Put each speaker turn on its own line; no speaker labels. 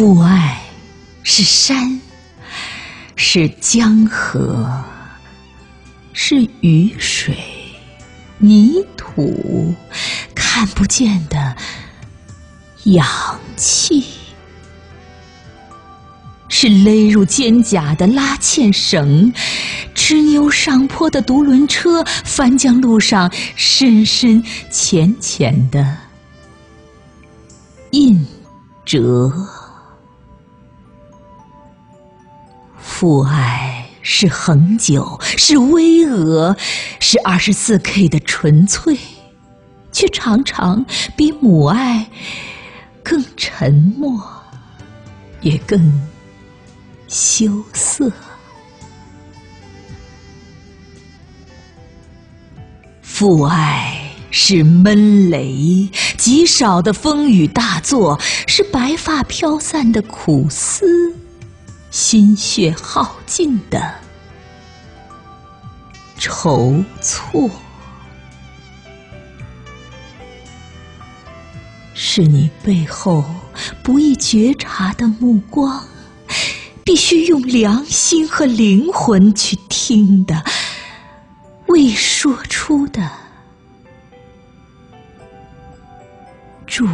父爱是山，是江河，是雨水、泥土，看不见的氧气，是勒入肩胛的拉纤绳，执牛上坡的独轮车，翻江路上深深浅浅的印折。父爱是恒久，是巍峨，是二十四 K 的纯粹，却常常比母爱更沉默，也更羞涩。父爱是闷雷，极少的风雨大作，是白发飘散的苦思。心血耗尽的筹措，是你背后不易觉察的目光，必须用良心和灵魂去听的未说出的祝。